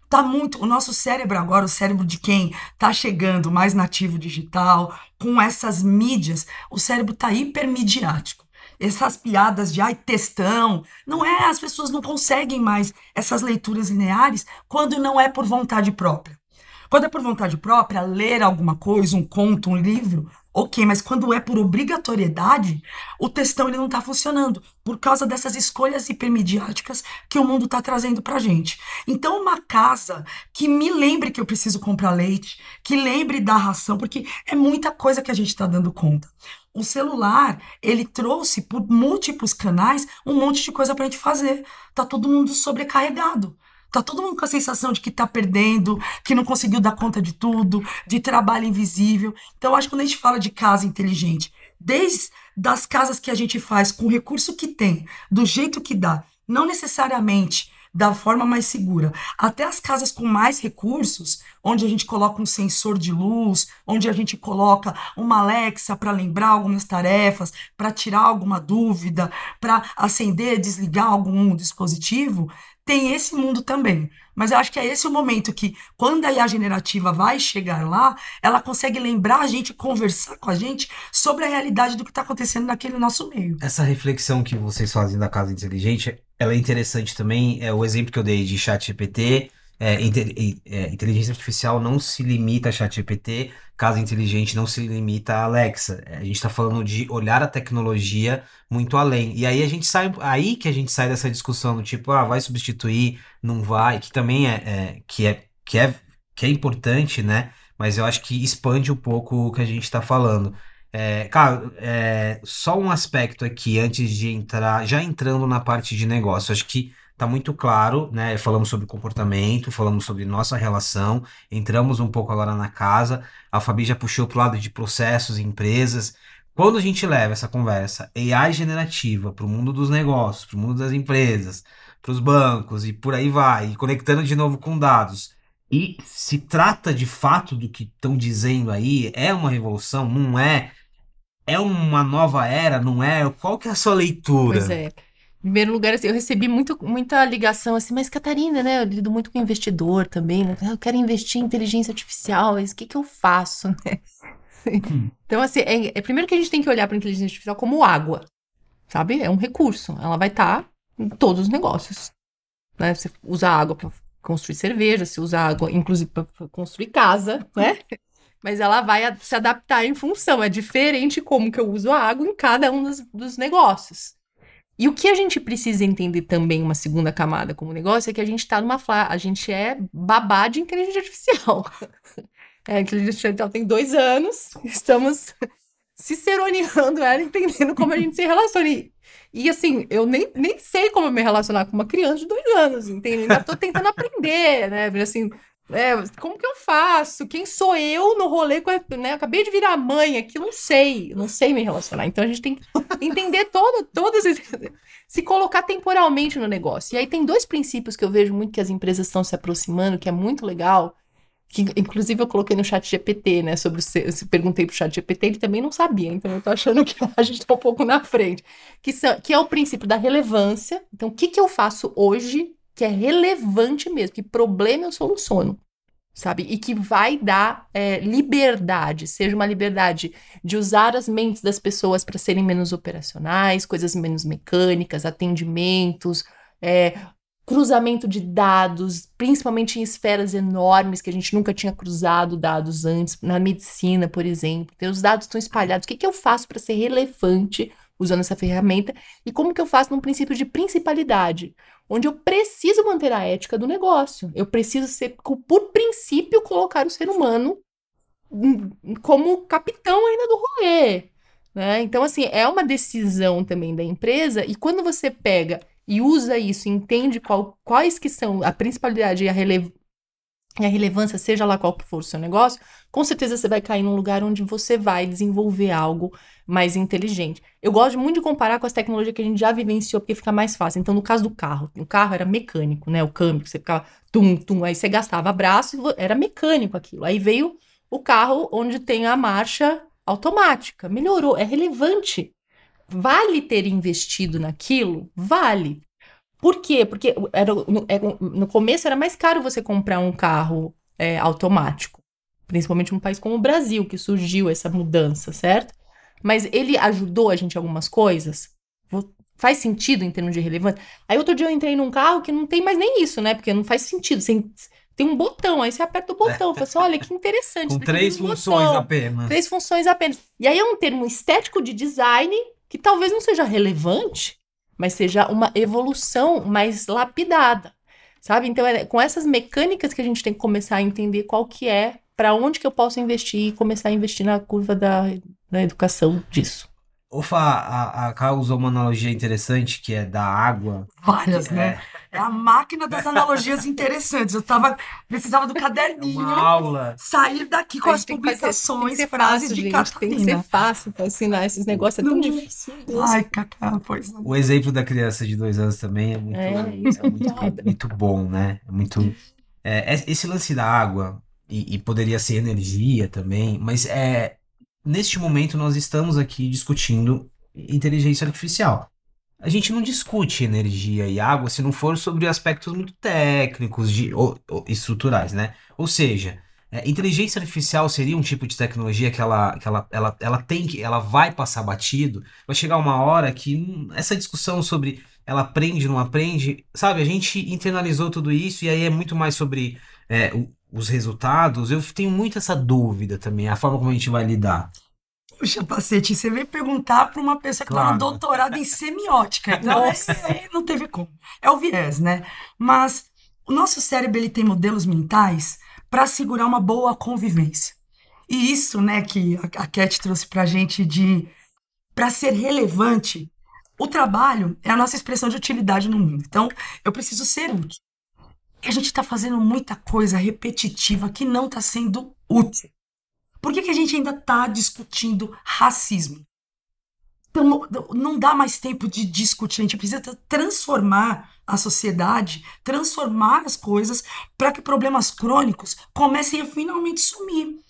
Tá muito. O nosso cérebro agora, o cérebro de quem tá chegando mais nativo digital, com essas mídias, o cérebro tá hipermidiático. Essas piadas de ai, textão, não é, as pessoas não conseguem mais essas leituras lineares quando não é por vontade própria. Quando é por vontade própria, ler alguma coisa, um conto, um livro, ok, mas quando é por obrigatoriedade, o textão ele não está funcionando por causa dessas escolhas hipermediáticas que o mundo está trazendo para gente. Então, uma casa que me lembre que eu preciso comprar leite, que lembre da ração, porque é muita coisa que a gente está dando conta. O celular, ele trouxe por múltiplos canais um monte de coisa para a gente fazer. Tá todo mundo sobrecarregado. Tá todo mundo com a sensação de que tá perdendo, que não conseguiu dar conta de tudo, de trabalho invisível. Então, acho que quando a gente fala de casa inteligente, desde das casas que a gente faz com o recurso que tem, do jeito que dá, não necessariamente da forma mais segura. Até as casas com mais recursos, onde a gente coloca um sensor de luz, onde a gente coloca uma Alexa para lembrar algumas tarefas, para tirar alguma dúvida, para acender, desligar algum dispositivo, tem esse mundo também. Mas eu acho que é esse o momento que, quando a IA generativa vai chegar lá, ela consegue lembrar a gente, conversar com a gente sobre a realidade do que está acontecendo naquele nosso meio. Essa reflexão que vocês fazem da casa inteligente, ela é interessante também. É o exemplo que eu dei de chat GPT, é, é, inteligência artificial não se limita a ChatGPT, casa inteligente não se limita a Alexa. É, a gente está falando de olhar a tecnologia muito além. E aí a gente sai, aí que a gente sai dessa discussão do tipo, ah, vai substituir, não vai, que também é, é que é que é que é importante, né? Mas eu acho que expande um pouco o que a gente está falando. É, cara, é, só um aspecto aqui antes de entrar, já entrando na parte de negócio, acho que tá muito claro, né? Falamos sobre comportamento, falamos sobre nossa relação, entramos um pouco agora na casa. A Fabi já puxou para o lado de processos e empresas. Quando a gente leva essa conversa AI generativa para o mundo dos negócios, para o mundo das empresas, para os bancos e por aí vai, e conectando de novo com dados, e se trata de fato do que estão dizendo aí, é uma revolução, não é? É uma nova era, não é? Qual que é a sua leitura? Pois é. Primeiro lugar, assim, eu recebi muito, muita ligação assim, mas Catarina, né? Eu lido muito com investidor também, né? Eu quero investir em inteligência artificial, mas o que, que eu faço, né? Hum. Então, assim, é, é, primeiro que a gente tem que olhar para a inteligência artificial como água, sabe? É um recurso. Ela vai estar tá em todos os negócios. Né? Você usa água para construir cerveja, você usa água, inclusive, para construir casa, né? Mas ela vai se adaptar em função. É diferente como que eu uso a água em cada um dos, dos negócios. E o que a gente precisa entender também, uma segunda camada como negócio, é que a gente está numa. A gente é babá de inteligência artificial. É, a inteligência artificial tem dois anos, estamos ciceroneando ela, entendendo como a gente se relaciona. E, e, assim, eu nem, nem sei como me relacionar com uma criança de dois anos, entende? Ainda estou tentando aprender, né? Assim, é, como que eu faço? Quem sou eu no rolê a, né? Acabei de virar mãe aqui, não sei, não sei me relacionar. Então a gente tem que entender todo, todos esses, se colocar temporalmente no negócio. E aí tem dois princípios que eu vejo muito que as empresas estão se aproximando, que é muito legal. Que, inclusive eu coloquei no chat GPT, né? Sobre o, perguntei pro chat GPT, ele também não sabia, então eu tô achando que a gente tá um pouco na frente. Que, são, que é o princípio da relevância. Então, o que, que eu faço hoje que é relevante mesmo, que problema eu soluciono, sabe? E que vai dar é, liberdade, seja uma liberdade de usar as mentes das pessoas para serem menos operacionais, coisas menos mecânicas, atendimentos, é, cruzamento de dados, principalmente em esferas enormes que a gente nunca tinha cruzado dados antes, na medicina, por exemplo. Então, os dados estão espalhados. O que, que eu faço para ser relevante usando essa ferramenta? E como que eu faço num princípio de principalidade? onde eu preciso manter a ética do negócio. Eu preciso ser, por princípio, colocar o ser humano como capitão ainda do rolê. Né? Então, assim, é uma decisão também da empresa, e quando você pega e usa isso, entende qual, quais que são a principalidade e a, rele, e a relevância, seja lá qual for o seu negócio, com certeza você vai cair num lugar onde você vai desenvolver algo mais inteligente. Eu gosto muito de comparar com as tecnologias que a gente já vivenciou, porque fica mais fácil. Então, no caso do carro, o carro era mecânico, né? O câmbio, você ficava tum, tum, aí você gastava braço, era mecânico aquilo. Aí veio o carro onde tem a marcha automática. Melhorou, é relevante. Vale ter investido naquilo? Vale. Por quê? Porque era, no, é, no começo era mais caro você comprar um carro é, automático. Principalmente num país como o Brasil, que surgiu essa mudança, certo? Mas ele ajudou a gente em algumas coisas? Faz sentido em termos de relevância? Aí outro dia eu entrei num carro que não tem mais nem isso, né? Porque não faz sentido. Você tem um botão, aí você aperta o botão. Fala assim, olha que interessante. Com três funções botão. apenas. Três funções apenas. E aí é um termo estético de design que talvez não seja relevante, mas seja uma evolução mais lapidada, sabe? Então é com essas mecânicas que a gente tem que começar a entender qual que é, para onde que eu posso investir e começar a investir na curva da, da educação disso. Ufa, a, a Ká usou uma analogia interessante que é da água. Várias, É, né? É a máquina das analogias interessantes. Eu tava, precisava do é caderninho. uma aula. Sair daqui com as fazer- publicações, ser frases fácil, de gente. Tem que ser fácil para ensinar esses negócios, é tão Não. difícil. Ai, Cacá, pois não. O exemplo da criança de dois anos também é muito, É, é é muito, muito bom, né? É muito. é, é- esse lance da água, e, e poderia ser energia também, mas é neste momento nós estamos aqui discutindo inteligência artificial. A gente não discute energia e água se não for sobre aspectos muito técnicos de, ou, ou estruturais, né? Ou seja, é, inteligência artificial seria um tipo de tecnologia que ela, que ela, ela, ela tem que, ela vai passar batido. Vai chegar uma hora que hum, essa discussão sobre ela aprende, não aprende, sabe? A gente internalizou tudo isso e aí é muito mais sobre é, o- os resultados. Eu tenho muito essa dúvida também, a forma como a gente vai lidar. Puxa, Pacete, você veio perguntar para uma pessoa que tá Claro. no doutorado em semiótica. Então, aí não teve como. É o viés, né? Mas o nosso cérebro ele tem modelos mentais para assegurar uma boa convivência. E isso, né, que a, a Cat trouxe pra gente de para ser relevante, o trabalho é a nossa expressão de utilidade no mundo. Então, eu preciso ser útil. E a gente está fazendo muita coisa repetitiva que não está sendo útil. Por que, que a gente ainda está discutindo racismo? Então, não- dá mais tempo de discutir, a gente precisa tra- transformar a sociedade, transformar as coisas para que problemas crônicos comecem a finalmente sumir.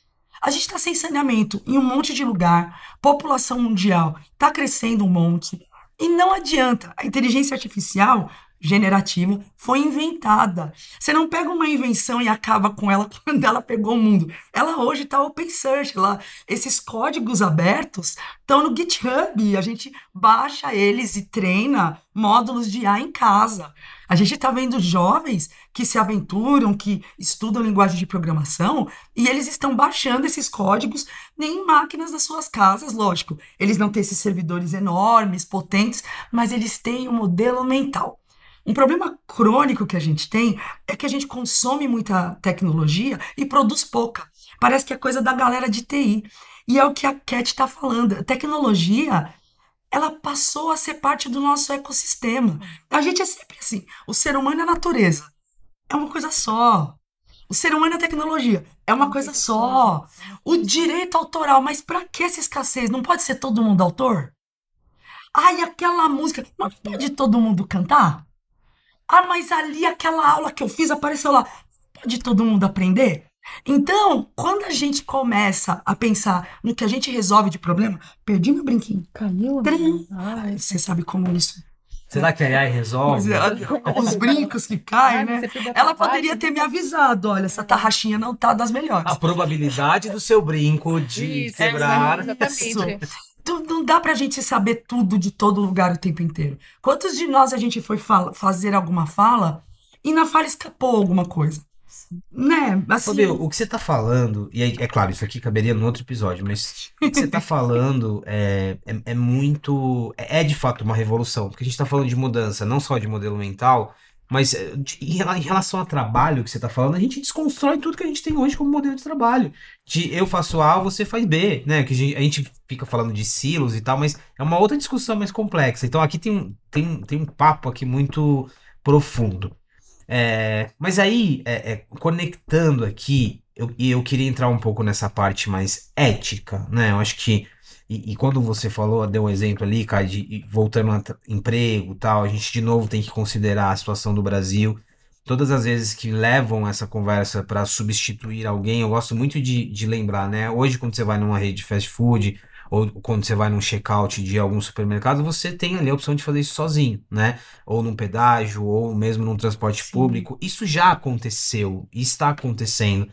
A gente está sem saneamento em um monte de lugar, população mundial está crescendo um monte, e não adianta. A inteligência artificial generativa foi inventada. Você não pega uma invenção e acaba com ela quando ela pegou o mundo. Ela hoje está open source, lá. Esses códigos abertos estão no GitHub. A gente baixa eles e treina módulos de IA em casa. A gente está vendo jovens que se aventuram, que estudam linguagem de programação, e eles estão baixando esses códigos em máquinas das suas casas, lógico. Eles não têm esses servidores enormes, potentes, mas eles têm um modelo mental. Um problema crônico que a gente tem é que a gente consome muita tecnologia e produz pouca. Parece que é coisa da galera de TI. E é o que a Cat está falando. A tecnologia, ela passou a ser parte do nosso ecossistema. A gente é sempre assim. O ser humano e a natureza é uma coisa só. O ser humano e a tecnologia é uma coisa só. O direito autoral, mas para que essa escassez? Não pode ser todo mundo autor? Ai, aquela música, não pode todo mundo cantar? Ah, mas ali aquela aula que eu fiz apareceu lá. Pode todo mundo aprender? Então, quando a gente começa a pensar no que a gente resolve de problema, perdi meu brinquinho. Caiu? Trim. Ai, Você sabe como isso. Será que a AI resolve? Os brincos que caem, né? Ela poderia ter me avisado. Olha, essa tarraxinha não tá das melhores. A probabilidade do seu brinco de Isso, quebrar. exatamente. Tu- Não dá pra gente saber tudo de todo lugar o tempo inteiro. Quantos de nós a gente foi fala- fazer alguma fala e na fala escapou alguma coisa? Né? Assim, Fabio, o que você tá falando, e aí, é claro, isso aqui caberia num outro episódio, mas o que você tá falando é, é, é muito. É, é de fato uma revolução, porque a gente tá falando de mudança, não só de modelo mental, mas de- em rela- em relação a trabalho que você tá falando, a gente desconstrói tudo que a gente tem hoje como modelo de trabalho. De eu faço A, você faz B, né? Que a gente, fica falando de silos e tal, mas é uma outra discussão mais complexa. Então aqui tem, um- tem, tem um papo aqui muito profundo. É, mas aí, é, é, conectando aqui, eu, e eu queria entrar um pouco nessa parte mais ética, né? Eu acho que, e, e quando você falou, deu um exemplo ali, cara, de voltando a emprego e tal, a gente de novo tem que considerar a situação do Brasil. Todas as vezes que levam essa conversa para substituir alguém, eu gosto muito de, de lembrar, né? Hoje, quando você vai numa rede de fast food, ou quando você vai num checkout de algum supermercado, você tem ali a opção de fazer isso sozinho, né? Ou num pedágio, ou mesmo num transporte Sim. público. Isso já aconteceu, está acontecendo.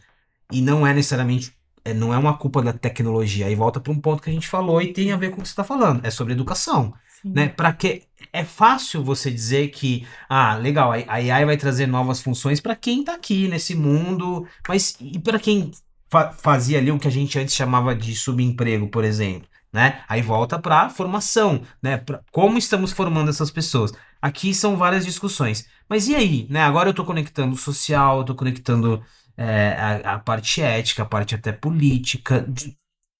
E não é necessariamente não é uma culpa da tecnologia. Aí volta para um ponto que a gente falou e tem a ver com o que você está falando. É sobre educação. Né? Para que é fácil você dizer que, ah, legal, a AI vai trazer novas funções para quem está aqui nesse mundo, mas e para quem fa fazia ali o que a gente antes chamava de subemprego, por exemplo? Né? Aí volta para formação, né? Pra como estamos formando essas pessoas? Aqui são várias discussões. Mas e aí, né? Agora eu estou conectando o social, eu estou conectando é, a, a, parte ética, a parte até política, de,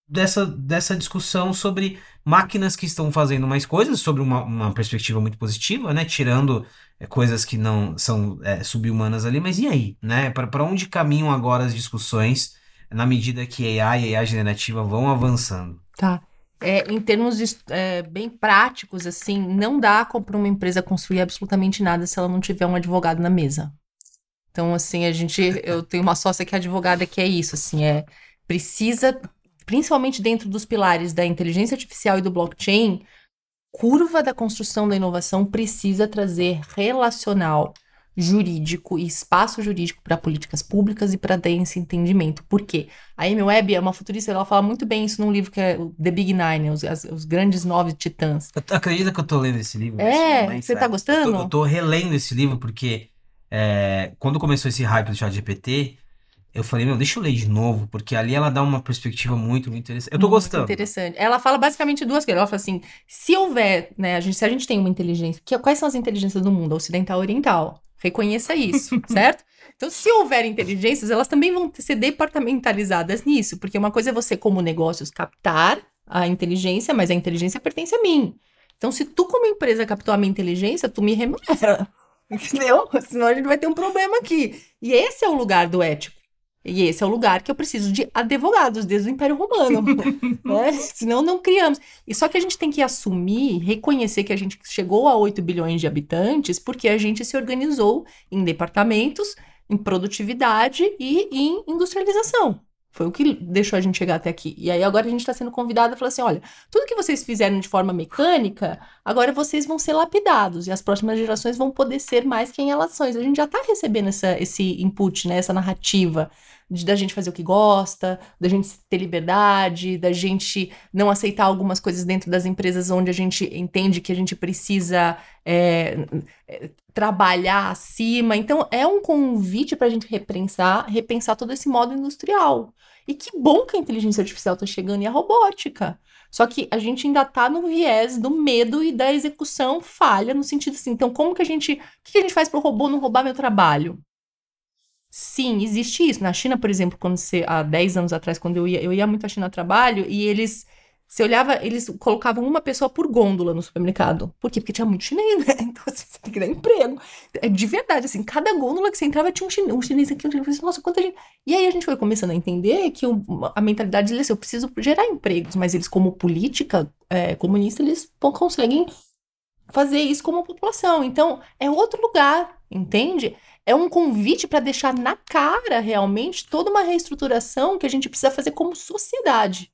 dessa, dessa discussão sobre máquinas que estão fazendo mais coisas, sobre uma, uma perspectiva muito positiva, né? Tirando é, coisas que não são é, subhumanas ali, mas e aí, né? Para onde caminham agora as discussões na medida que AI e AI generativa vão avançando? Tá. É, em termos de, é, bem práticos, assim, não dá para uma empresa construir absolutamente nada se ela não tiver um advogado na mesa. Então, assim, a gente, eu tenho uma sócia que é advogada que é isso, assim, é precisa, principalmente dentro dos pilares da inteligência artificial e do blockchain, curva da construção da inovação precisa trazer relacional, jurídico e espaço jurídico para políticas públicas e para dar esse entendimento. Por quê? A Amy Webb é uma futurista, ela fala muito bem isso num livro que é The Big Nine, os, as, os grandes nove titãs. Acredita que eu tô lendo esse livro? É, você tá gostando? Eu tô relendo esse livro porque é, quando começou esse hype do chat GPT, eu falei, meu, deixa eu ler de novo, porque ali ela dá uma perspectiva muito, muito interessante. Eu tô muito gostando. interessante. Ela fala basicamente duas coisas. Ela fala assim: se houver, né, a gente, se a gente tem uma inteligência, que, quais são as inteligências do mundo? Ocidental e oriental. Reconheça isso, certo? Então, se houver inteligências, elas também vão ser departamentalizadas nisso, porque uma coisa é você, como negócios, captar a inteligência, mas a inteligência pertence a mim. Então, se tu, como empresa, captou a minha inteligência, tu me remunera. Entendeu? Senão a gente vai ter um problema aqui. E esse é o lugar do ético. E esse é o lugar que eu preciso de advogados desde o Império Romano. né? Senão não criamos. E só que a gente tem que assumir, reconhecer que a gente chegou a 8 bilhões de habitantes porque a gente se organizou em departamentos, em produtividade e em industrialização. Foi o que deixou a gente chegar até aqui. E aí agora a gente está sendo convidado a falar assim: olha, tudo que vocês fizeram de forma mecânica, agora vocês vão ser lapidados e as próximas gerações vão poder ser mais quem elas são. A gente já está recebendo essa, esse input, né, essa narrativa de, da gente fazer o que gosta, da gente ter liberdade, da gente não aceitar algumas coisas dentro das empresas onde a gente entende que a gente precisa é, trabalhar acima. Então, é um convite para a gente repensar, repensar todo esse modo industrial. E que bom que a inteligência artificial está chegando e a robótica. Só que a gente ainda está no viés do medo e da execução falha, no sentido assim, então como que a gente. O que a gente faz para o robô não roubar meu trabalho? Sim, existe isso. Na China, por exemplo, quando você, há 10 anos atrás, quando eu ia, eu ia muito à China a trabalho, e eles você olhava, eles colocavam uma pessoa por gôndola no supermercado. Por quê? Porque tinha muito chinês, né? Então, assim, você tem que dar emprego. É de verdade, assim, cada gôndola que você entrava tinha um chinês, um chinês aqui, um chinês. Assim, Nossa, quanta gente. E aí a gente foi começando a entender que a mentalidade deles é: eu preciso gerar empregos, mas eles, como política é, comunista, eles conseguem fazer isso como população. Então, é outro lugar, entende? É um convite para deixar na cara realmente toda uma reestruturação que a gente precisa fazer como sociedade.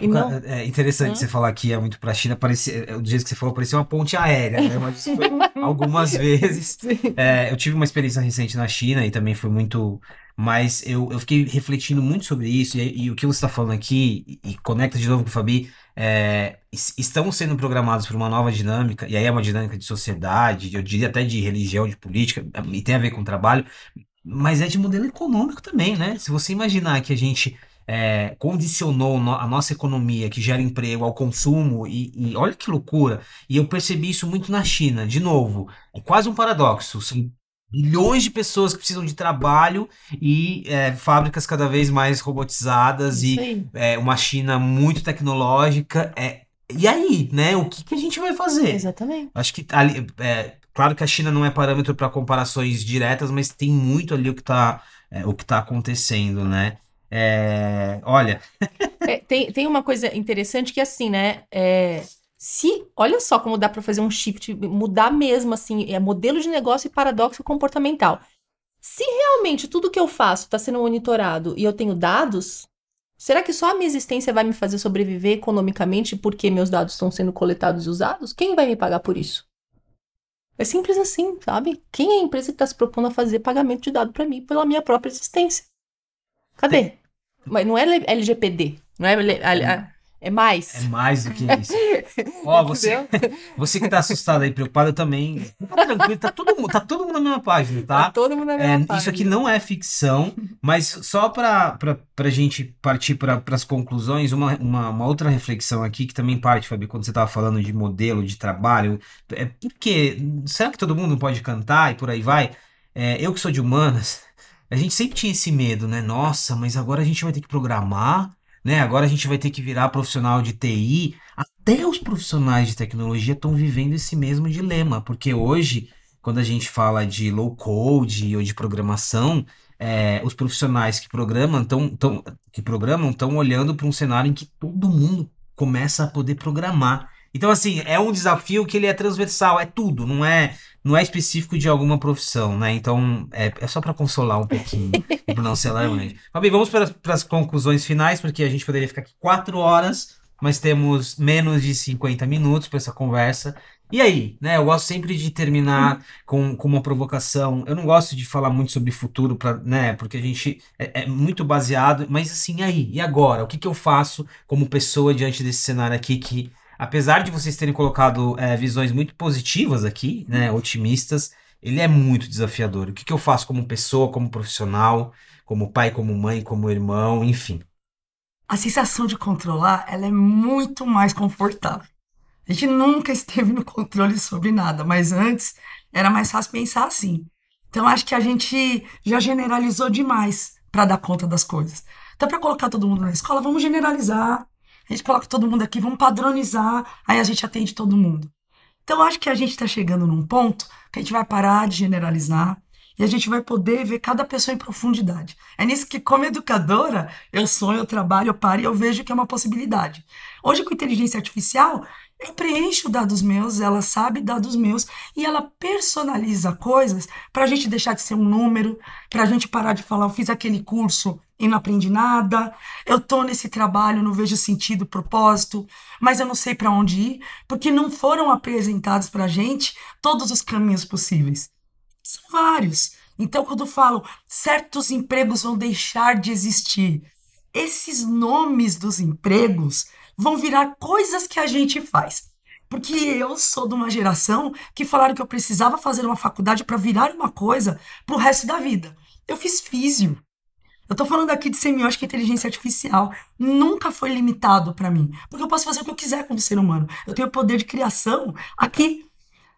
Não... É interessante Hã? você falar que é muito para a China, parecia, é, do jeito que você falou, parecia uma ponte aérea, né? Mas foi algumas vezes. É, eu tive uma experiência recente na China e também foi muito. Mas eu, eu fiquei refletindo muito sobre isso, e, e o que você está falando aqui, e, e, conecta de novo com o Fabi, é, estão sendo programados para uma nova dinâmica, e aí é uma dinâmica de sociedade, eu diria até de religião, de política, e tem a ver com trabalho, mas é de modelo econômico também, né? Se você imaginar que a gente é, condicionou a nossa economia, que gera emprego, ao consumo, e, e, olha que loucura. E eu percebi isso muito na China, de novo, é quase um paradoxo. São bilhões de pessoas que precisam de trabalho e é, fábricas cada vez mais robotizadas e é, uma China muito tecnológica. É, e aí, né? O que, que a gente vai fazer? Exatamente. Acho que ali, é, claro que a China não é parâmetro para comparações diretas, mas tem muito ali o que está é, o que tá acontecendo, né? É, olha. é, tem, tem uma coisa interessante que, assim, né? Se, olha só como dá para fazer um shift, mudar mesmo, assim, é modelo de negócio e paradoxo comportamental. Se realmente tudo que eu faço está sendo monitorado e eu tenho dados, será que só a minha existência vai me fazer sobreviver economicamente porque meus dados estão sendo coletados e usados? Quem vai me pagar por isso? É simples assim, sabe? Quem é a empresa que está se propondo a fazer pagamento de dado para mim pela minha própria existência? Cadê? Mas não é LGPD, não é, é, mais. É mais do que isso. Ó, você, você que tá assustado aí, preocupado também. Fica tranquilo, tá todo, mundo, tá todo mundo na mesma página, tá? Tá todo mundo na mesma É, página. isso aqui não é ficção, mas só para a gente partir para as conclusões, uma, uma, uma outra reflexão aqui que também parte, Fabi, quando você estava falando de modelo de trabalho, é porque será que todo mundo pode cantar e por aí vai? É, eu que sou de humanas, a gente sempre tinha esse medo, né? Nossa, mas agora a gente vai ter que programar, né? Agora a gente vai ter que virar profissional de TI. Até os profissionais de tecnologia estão vivendo esse mesmo dilema, porque hoje quando a gente fala de low code ou de programação, é, os profissionais que programam estão tão, que programam estão olhando para um cenário em que todo mundo começa a poder programar. Então, assim, é um desafio que ele é transversal, é tudo, não é não é específico de alguma profissão, né? Então, é, é só para consolar um pouquinho, para não ser alarmante. Fabi, vamos para as conclusões finais, porque a gente poderia ficar aqui quatro horas, mas temos menos de 50 minutos para essa conversa. E aí, né? Eu gosto sempre de terminar com, com uma provocação. Eu não gosto de falar muito sobre futuro, pra, né? Porque a gente é, é muito baseado. Mas assim, e aí? E agora? O que, que eu faço como pessoa diante desse cenário aqui que, apesar de vocês terem colocado é, visões muito positivas aqui, né? Otimistas, ele é muito desafiador. O que, que eu faço como pessoa, como profissional, como pai, como mãe, como irmão, enfim. A sensação de controlar, ela é muito mais confortável. A gente nunca esteve no controle sobre nada, mas antes era mais fácil pensar assim. Então acho que a gente já generalizou demais para dar conta das coisas. Então para colocar todo mundo na escola, vamos generalizar. A gente coloca todo mundo aqui, vamos padronizar, aí a gente atende todo mundo. Então acho que a gente está chegando num ponto que a gente vai parar de generalizar e a gente vai poder ver cada pessoa em profundidade. É nisso que, como educadora, eu sonho, eu trabalho, eu paro e eu vejo que é uma possibilidade. Hoje, com inteligência artificial, eu preencho dados meus, ela sabe dados meus e ela personaliza coisas para a gente deixar de ser um número, para a gente parar de falar, eu fiz aquele curso e não aprendi nada, eu tô nesse trabalho, não vejo sentido, propósito, mas eu não sei para onde ir, porque não foram apresentados para a gente todos os caminhos possíveis. São vários. Então, quando eu falo certos empregos vão deixar de existir, esses nomes dos empregos vão virar coisas que a gente faz. Porque eu sou de uma geração que falaram que eu precisava fazer uma faculdade para virar uma coisa pro resto da vida. Eu fiz físio. Eu tô falando aqui de semiótica e inteligência artificial. Nunca foi limitado para mim. Porque eu posso fazer o que eu quiser como ser humano. Eu tenho poder de criação aqui.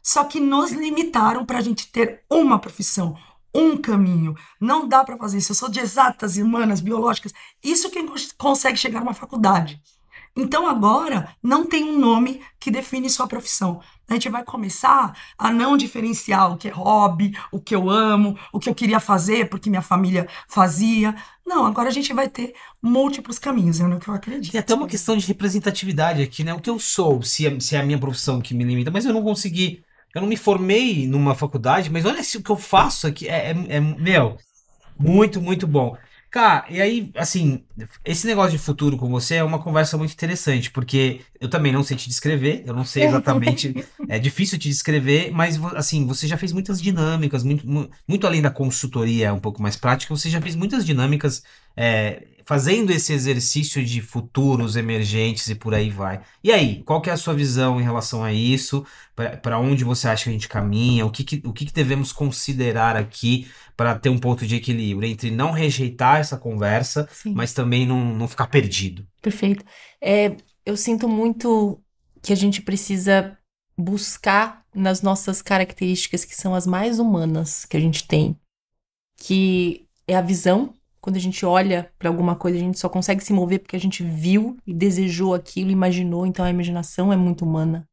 Só que nos limitaram para a gente ter uma profissão, um caminho. Não dá para fazer isso. Eu sou de exatas, humanas, biológicas. Isso quem consegue chegar numa faculdade. Então agora não tem um nome que define sua profissão. A gente vai começar a não diferenciar o que é hobby, o que eu amo, o que eu queria fazer porque minha família fazia. Não, agora a gente vai ter múltiplos caminhos, é no que eu acredito. Tem até uma questão de representatividade aqui, né? O que eu sou, se é, se é a minha profissão que me limita, mas eu não consegui. Eu não me formei numa faculdade, mas olha o que eu faço aqui. É, é, é meu, muito, muito bom. Cara, e aí, assim, esse negócio de futuro com você é uma conversa muito interessante, porque eu também não sei te descrever, eu não sei exatamente, é difícil te descrever, mas, assim, você já fez muitas dinâmicas, muito, muito além da consultoria um pouco mais prática, você já fez muitas dinâmicas é, fazendo esse exercício de futuros emergentes e por aí vai. E aí, qual que é a sua visão em relação a isso? Para onde você acha que a gente caminha? O que, que o que, que devemos considerar aqui para ter um ponto de equilíbrio entre não rejeitar essa conversa, Sim. mas também não, não ficar perdido? Perfeito. É, eu sinto muito que a gente precisa buscar nas nossas características que são as mais humanas que a gente tem, que é a visão. Quando a gente olha para alguma coisa, a gente só consegue se mover porque a gente viu e desejou aquilo, imaginou. Então a imaginação é muito humana.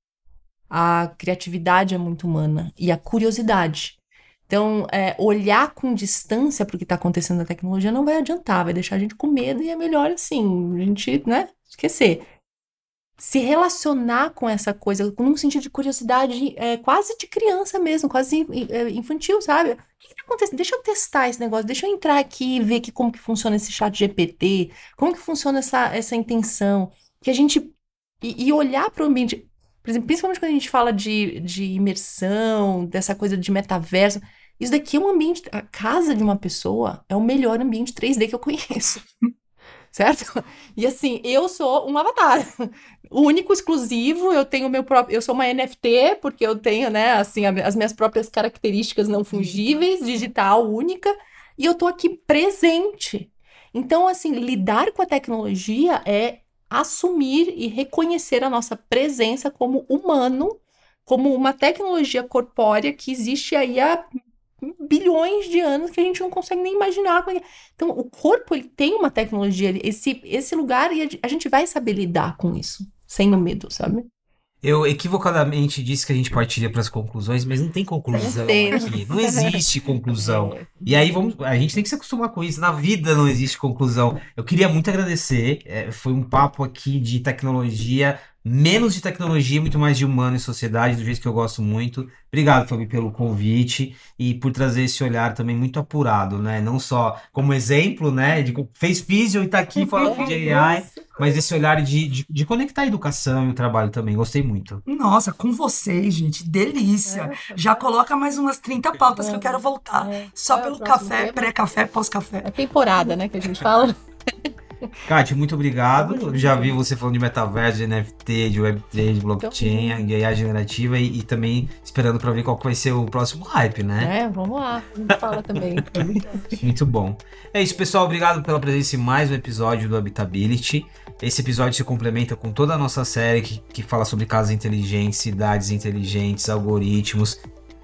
A criatividade é muito humana. E a curiosidade. Então, é, olhar com distância para o que está acontecendo na tecnologia não vai adiantar, vai deixar a gente com medo e é melhor assim, a gente, né, esquecer. Se relacionar com essa coisa, com um sentido de curiosidade é, quase de criança mesmo, quase é, infantil, sabe? O que está acontecendo? Deixa eu testar esse negócio, deixa eu entrar aqui e ver que, como que funciona esse chat GPT, como que funciona essa, essa intenção, que a gente... E, e olhar para o ambiente... Por exemplo, principalmente quando a gente fala de, de imersão, dessa coisa de metaverso, isso daqui é um ambiente. A casa de uma pessoa é o melhor ambiente 3D que eu conheço. certo? E assim, eu sou um avatar. Único, exclusivo, eu tenho meu próprio. Eu sou uma NFT, porque eu tenho, né, assim, as minhas próprias características não fungíveis, digital, única, e eu tô aqui presente. Então, assim, lidar com a tecnologia é assumir e reconhecer a nossa presença como humano, como uma tecnologia corpórea que existe aí há bilhões de anos que a gente não consegue nem imaginar. É então, o corpo ele tem uma tecnologia, esse, esse lugar, e a gente vai saber lidar com isso, sem o medo, sabe? Eu equivocadamente disse que a gente partiria para as conclusões, mas não tem conclusão aqui. Não existe conclusão. É. E aí vamos, a gente tem que se acostumar com isso. Na vida não existe conclusão. Eu queria muito agradecer. É, foi um papo aqui de tecnologia menos de tecnologia, muito mais de humano e sociedade, do jeito que eu gosto muito. Obrigado, Fabi, pelo convite e por trazer esse olhar também muito apurado, né? Não só como exemplo, né? De, fez físio e tá aqui falando de AI, mas esse olhar de, de, de, conectar a educação e o trabalho também. Gostei muito. Nossa, com vocês, gente, delícia. É. Já coloca mais umas 30 pautas que eu quero voltar. É. Só é pelo café, pré-café, pós-café. É temporada, né, que a gente fala. Kátia, muito obrigado. Já vi você falando de metaverso, de NFT, de Web3, de blockchain, de AI generativa e, e também esperando para ver qual vai ser o próximo hype, né? É, vamos lá. Fala também. muito bom. É isso, pessoal. Obrigado pela presença em mais um episódio do Habitability. Esse episódio se complementa com toda a nossa série que, que fala sobre casas inteligentes, cidades inteligentes, algoritmos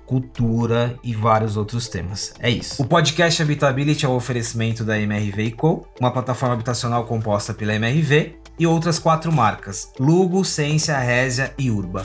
cultura e vários outros temas. É isso. O podcast Habitability é o um oferecimento da MRV Co, uma plataforma habitacional composta pela MRV e outras quatro marcas: Lugo, Ciência, Résia e Urba.